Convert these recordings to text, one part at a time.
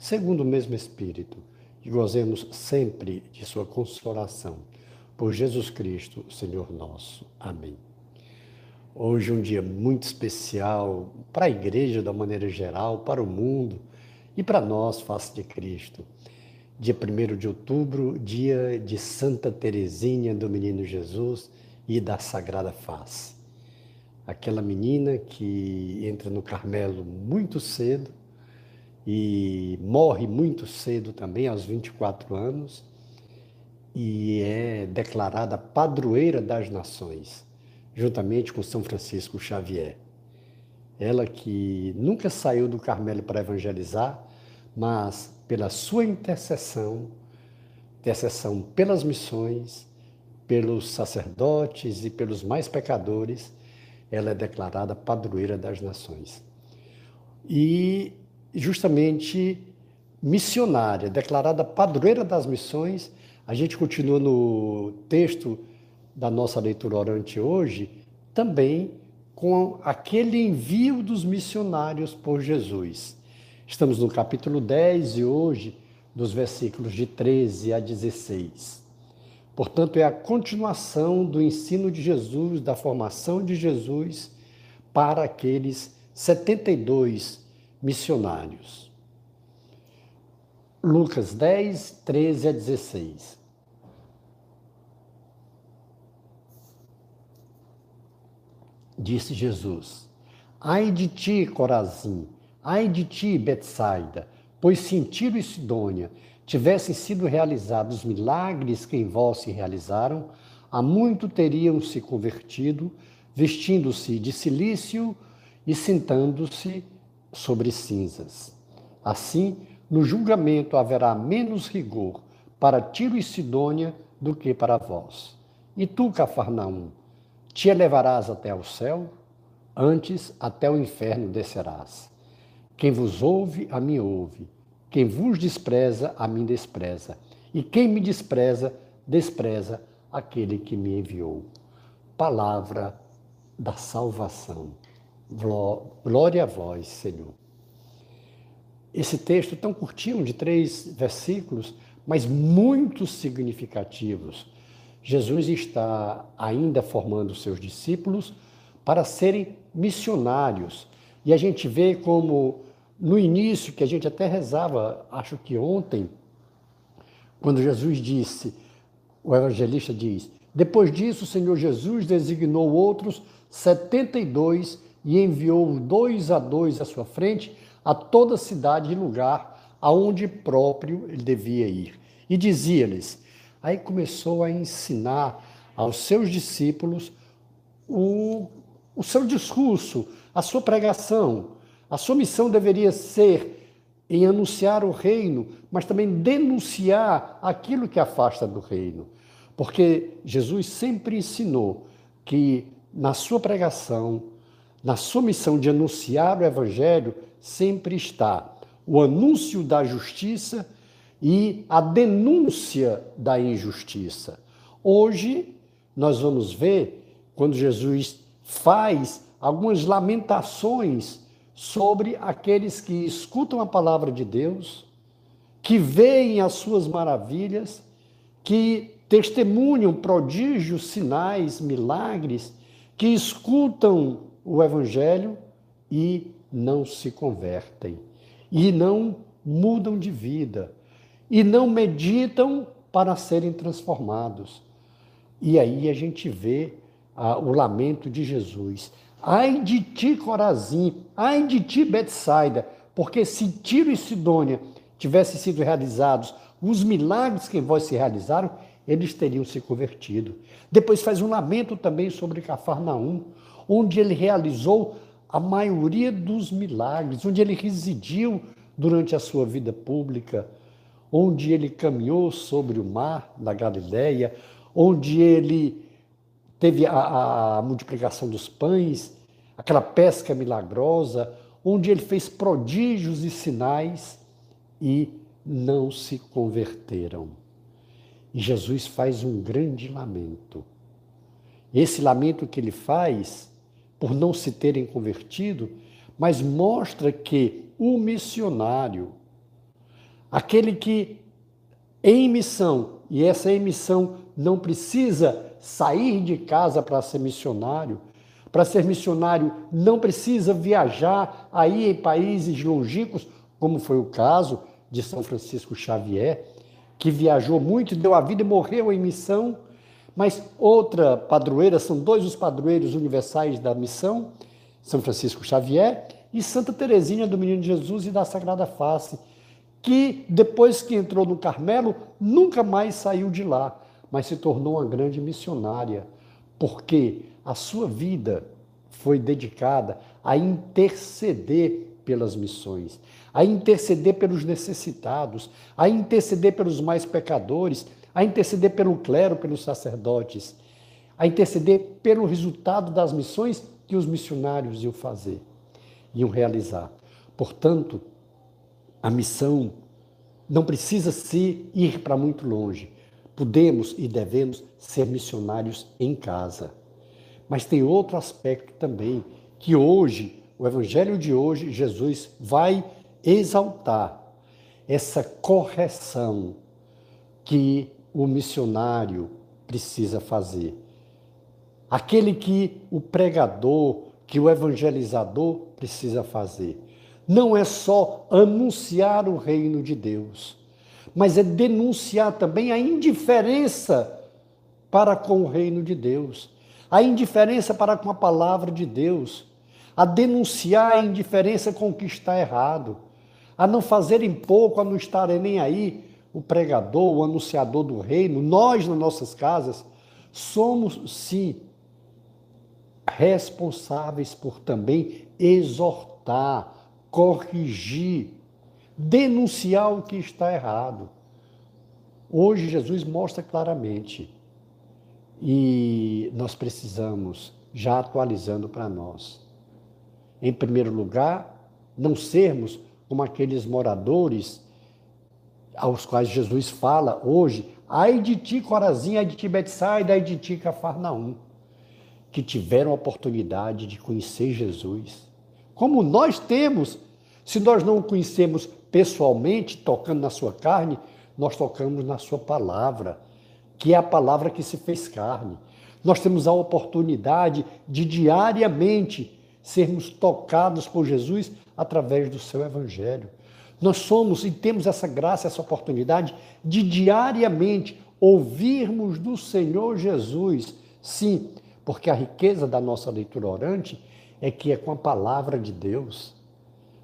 segundo o mesmo Espírito, e gozemos sempre de Sua consolação. Por Jesus Cristo, Senhor nosso. Amém. Hoje é um dia muito especial para a igreja da maneira geral, para o mundo e para nós, face de Cristo. Dia 1 de outubro, dia de Santa Teresinha do Menino Jesus e da Sagrada Face. Aquela menina que entra no Carmelo muito cedo e morre muito cedo também, aos 24 anos, e é declarada padroeira das nações juntamente com São Francisco Xavier. Ela que nunca saiu do Carmelo para evangelizar, mas pela sua intercessão, intercessão pelas missões, pelos sacerdotes e pelos mais pecadores, ela é declarada padroeira das nações. E justamente missionária, declarada padroeira das missões, a gente continua no texto da nossa leitura orante hoje, também com aquele envio dos missionários por Jesus. Estamos no capítulo 10 e hoje, dos versículos de 13 a 16. Portanto, é a continuação do ensino de Jesus, da formação de Jesus para aqueles 72 missionários. Lucas 10, 13 a 16. disse Jesus: Ai de ti, Corazim, ai de ti, Betsaida, pois se em Tiro e Sidônia tivessem sido realizados os milagres que em vós se realizaram, há muito teriam se convertido, vestindo-se de silício e sentando-se sobre cinzas. Assim, no julgamento haverá menos rigor para Tiro e Sidônia do que para vós. E tu, Cafarnaum, te elevarás até o céu, antes até o inferno descerás. Quem vos ouve, a mim ouve. Quem vos despreza, a mim despreza. E quem me despreza, despreza aquele que me enviou. Palavra da salvação. Glória a vós, Senhor. Esse texto tão curtinho, de três versículos, mas muito significativos Jesus está ainda formando seus discípulos para serem missionários. E a gente vê como no início, que a gente até rezava, acho que ontem, quando Jesus disse, o evangelista diz: Depois disso, o Senhor Jesus designou outros 72 e enviou dois a dois à sua frente a toda cidade e lugar aonde próprio ele devia ir. E dizia-lhes: Aí começou a ensinar aos seus discípulos o, o seu discurso, a sua pregação. A sua missão deveria ser em anunciar o reino, mas também denunciar aquilo que afasta do reino. Porque Jesus sempre ensinou que na sua pregação, na sua missão de anunciar o evangelho, sempre está o anúncio da justiça e a denúncia da injustiça. Hoje, nós vamos ver, quando Jesus faz algumas lamentações sobre aqueles que escutam a palavra de Deus, que veem as suas maravilhas, que testemunham prodígios, sinais, milagres, que escutam o Evangelho e não se convertem, e não mudam de vida, e não meditam para serem transformados. E aí a gente vê ah, o lamento de Jesus. Ai de ti, Corazim, ai de ti, Betsaida, porque se Tiro e Sidônia tivessem sido realizados os milagres que em vós se realizaram, eles teriam se convertido. Depois faz um lamento também sobre Cafarnaum, onde ele realizou a maioria dos milagres, onde ele residiu durante a sua vida pública, onde ele caminhou sobre o mar da Galileia, onde ele teve a, a multiplicação dos pães, aquela pesca milagrosa, onde ele fez prodígios e sinais e não se converteram. E Jesus faz um grande lamento. Esse lamento que ele faz, por não se terem convertido, mas mostra que o missionário, aquele que em missão, e essa emissão não precisa sair de casa para ser missionário, para ser missionário não precisa viajar aí em países longínquos, como foi o caso de São Francisco Xavier, que viajou muito, deu a vida e morreu em missão. Mas outra padroeira, são dois os padroeiros universais da missão, São Francisco Xavier e Santa Teresinha do Menino Jesus e da Sagrada Face, que depois que entrou no Carmelo, nunca mais saiu de lá, mas se tornou uma grande missionária, porque a sua vida foi dedicada a interceder pelas missões, a interceder pelos necessitados, a interceder pelos mais pecadores, a interceder pelo clero, pelos sacerdotes, a interceder pelo resultado das missões que os missionários iam fazer, iam realizar. Portanto, a missão não precisa se ir para muito longe. Podemos e devemos ser missionários em casa. Mas tem outro aspecto também, que hoje, o evangelho de hoje, Jesus vai exaltar essa correção que o missionário precisa fazer. Aquele que o pregador, que o evangelizador precisa fazer. Não é só anunciar o reino de Deus, mas é denunciar também a indiferença para com o reino de Deus a indiferença para com a palavra de Deus, a denunciar a indiferença com o que está errado, a não fazerem pouco, a não estarem nem aí, o pregador, o anunciador do reino, nós nas nossas casas, somos sim responsáveis por também exortar, corrigir, denunciar o que está errado. Hoje Jesus mostra claramente e nós precisamos, já atualizando para nós, em primeiro lugar, não sermos como aqueles moradores aos quais Jesus fala hoje, ai de ti, Corazim, ai de ti, Betsaida, ai de ti, Cafarnaum, que tiveram a oportunidade de conhecer Jesus. Como nós temos, se nós não o conhecemos pessoalmente, tocando na sua carne, nós tocamos na sua palavra que é a palavra que se fez carne. Nós temos a oportunidade de diariamente sermos tocados por Jesus através do seu evangelho. Nós somos e temos essa graça, essa oportunidade de diariamente ouvirmos do Senhor Jesus. Sim, porque a riqueza da nossa leitura orante é que é com a palavra de Deus.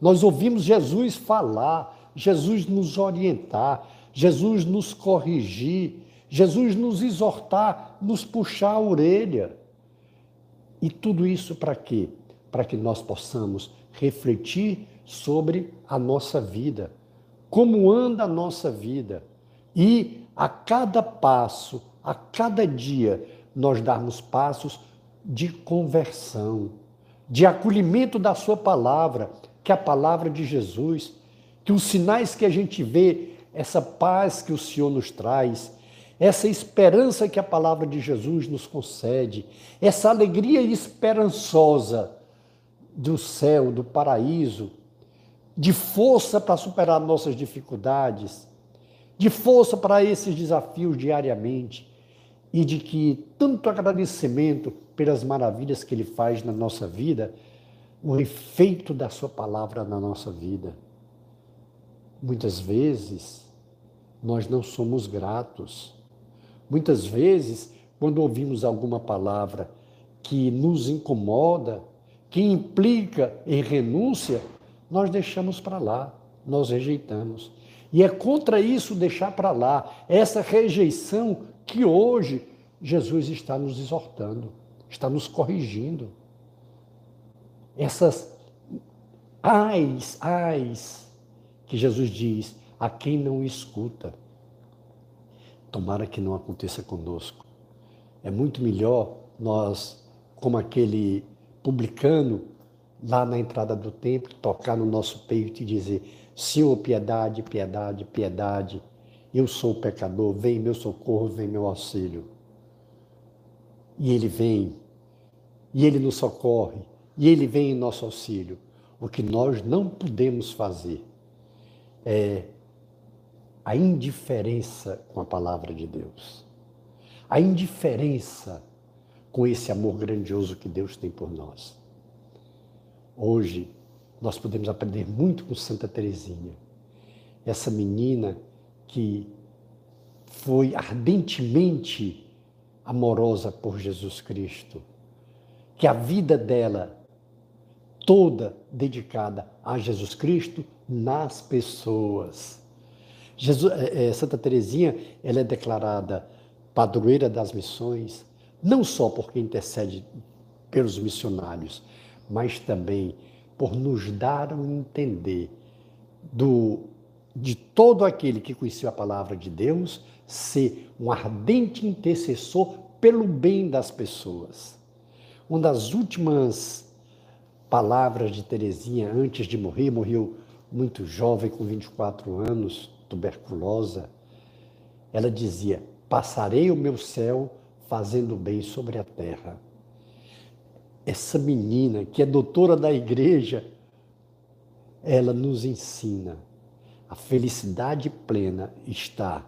Nós ouvimos Jesus falar, Jesus nos orientar, Jesus nos corrigir, Jesus nos exortar, nos puxar a orelha. E tudo isso para quê? Para que nós possamos refletir sobre a nossa vida, como anda a nossa vida. E a cada passo, a cada dia, nós darmos passos de conversão, de acolhimento da Sua palavra, que é a palavra de Jesus, que os sinais que a gente vê, essa paz que o Senhor nos traz, essa esperança que a palavra de Jesus nos concede, essa alegria esperançosa do céu, do paraíso, de força para superar nossas dificuldades, de força para esses desafios diariamente e de que tanto agradecimento pelas maravilhas que Ele faz na nossa vida, o efeito da Sua palavra na nossa vida. Muitas vezes nós não somos gratos Muitas vezes, quando ouvimos alguma palavra que nos incomoda, que implica em renúncia, nós deixamos para lá, nós rejeitamos. E é contra isso deixar para lá, essa rejeição que hoje Jesus está nos exortando, está nos corrigindo. Essas ais, ais, que Jesus diz a quem não escuta. Tomara que não aconteça conosco. É muito melhor nós, como aquele publicano lá na entrada do templo, tocar no nosso peito e dizer: Senhor, piedade, piedade, piedade. Eu sou pecador, vem meu socorro, vem meu auxílio. E ele vem, e ele nos socorre, e ele vem em nosso auxílio. O que nós não podemos fazer é a indiferença com a palavra de Deus. A indiferença com esse amor grandioso que Deus tem por nós. Hoje, nós podemos aprender muito com Santa Teresinha. Essa menina que foi ardentemente amorosa por Jesus Cristo, que a vida dela toda dedicada a Jesus Cristo nas pessoas. Jesus, é, Santa Teresinha, ela é declarada padroeira das missões, não só porque intercede pelos missionários, mas também por nos dar um entender do, de todo aquele que conhecia a palavra de Deus ser um ardente intercessor pelo bem das pessoas. Uma das últimas palavras de Teresinha antes de morrer, morreu muito jovem, com 24 anos, tuberculosa. Ela dizia: Passarei o meu céu fazendo bem sobre a terra essa menina que é doutora da igreja, ela nos ensina. A felicidade plena está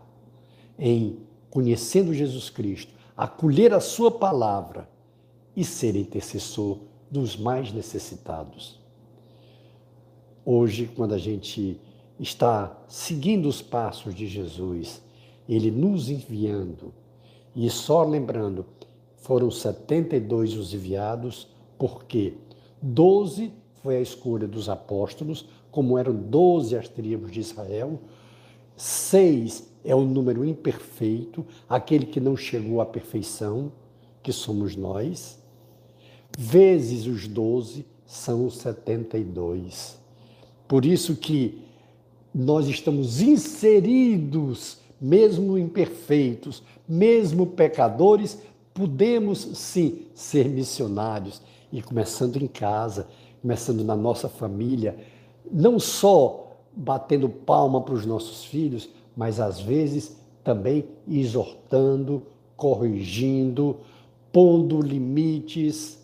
em conhecendo Jesus Cristo, acolher a sua palavra e ser intercessor dos mais necessitados. Hoje, quando a gente está seguindo os passos de Jesus, ele nos enviando e só lembrando foram 72 os enviados, porque 12 foi a escolha dos apóstolos, como eram 12 as tribos de Israel, seis é o número imperfeito, aquele que não chegou à perfeição, que somos nós, vezes os 12 são os 72. Por isso que nós estamos inseridos, mesmo imperfeitos, mesmo pecadores, Podemos sim ser missionários. E começando em casa, começando na nossa família, não só batendo palma para os nossos filhos, mas às vezes também exortando, corrigindo, pondo limites,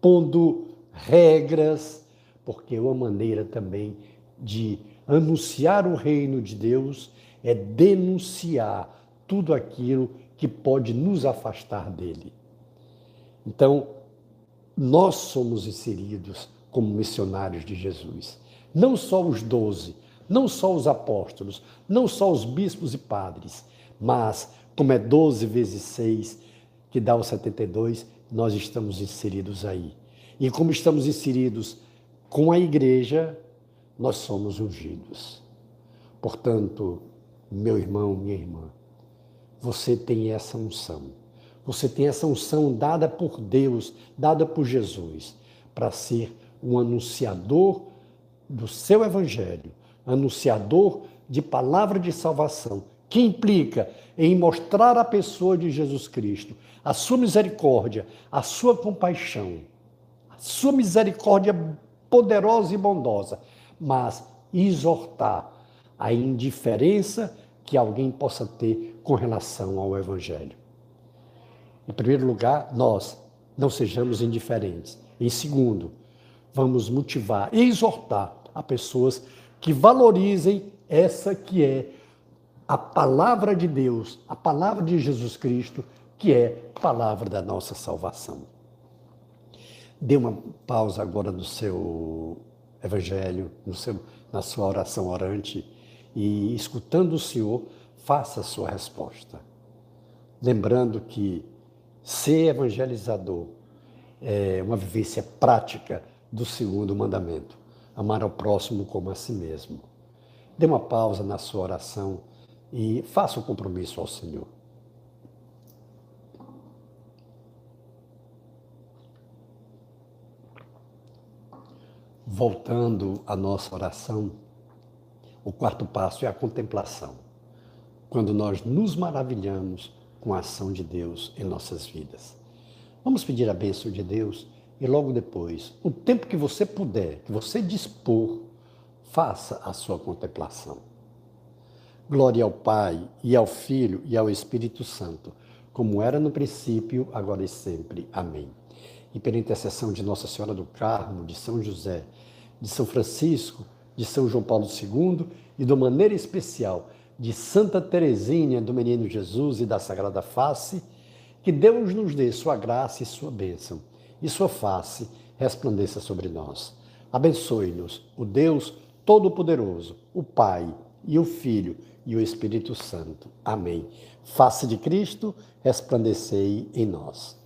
pondo regras, porque uma maneira também de anunciar o reino de Deus é denunciar tudo aquilo que pode nos afastar dele. Então, nós somos inseridos como missionários de Jesus. Não só os doze, não só os apóstolos, não só os bispos e padres, mas, como é doze vezes seis, que dá os 72, nós estamos inseridos aí. E como estamos inseridos com a igreja, nós somos ungidos. Portanto, meu irmão, minha irmã, você tem essa unção. Você tem essa unção dada por Deus, dada por Jesus, para ser um anunciador do seu evangelho, anunciador de palavra de salvação, que implica em mostrar à pessoa de Jesus Cristo a sua misericórdia, a sua compaixão, a sua misericórdia poderosa e bondosa, mas exortar a indiferença que alguém possa ter com relação ao Evangelho. Em primeiro lugar, nós não sejamos indiferentes. Em segundo, vamos motivar e exortar a pessoas que valorizem essa que é a palavra de Deus, a palavra de Jesus Cristo, que é a palavra da nossa salvação. Dê uma pausa agora no seu evangelho, no seu, na sua oração orante e escutando o Senhor, faça a sua resposta. Lembrando que ser evangelizador é uma vivência prática do segundo mandamento: amar ao próximo como a si mesmo. Dê uma pausa na sua oração e faça o um compromisso ao Senhor. Voltando à nossa oração, O quarto passo é a contemplação. Quando nós nos maravilhamos com a ação de Deus em nossas vidas. Vamos pedir a bênção de Deus e logo depois, o tempo que você puder, que você dispor, faça a sua contemplação. Glória ao Pai, e ao Filho, e ao Espírito Santo, como era no princípio, agora e sempre. Amém. E pela intercessão de Nossa Senhora do Carmo, de São José, de São Francisco, de São João Paulo II e, de maneira especial, de Santa Teresinha do Menino Jesus e da Sagrada Face, que Deus nos dê sua graça e sua bênção, e sua face resplandeça sobre nós. Abençoe-nos, o Deus Todo-Poderoso, o Pai e o Filho e o Espírito Santo. Amém. Face de Cristo, resplandecei em nós.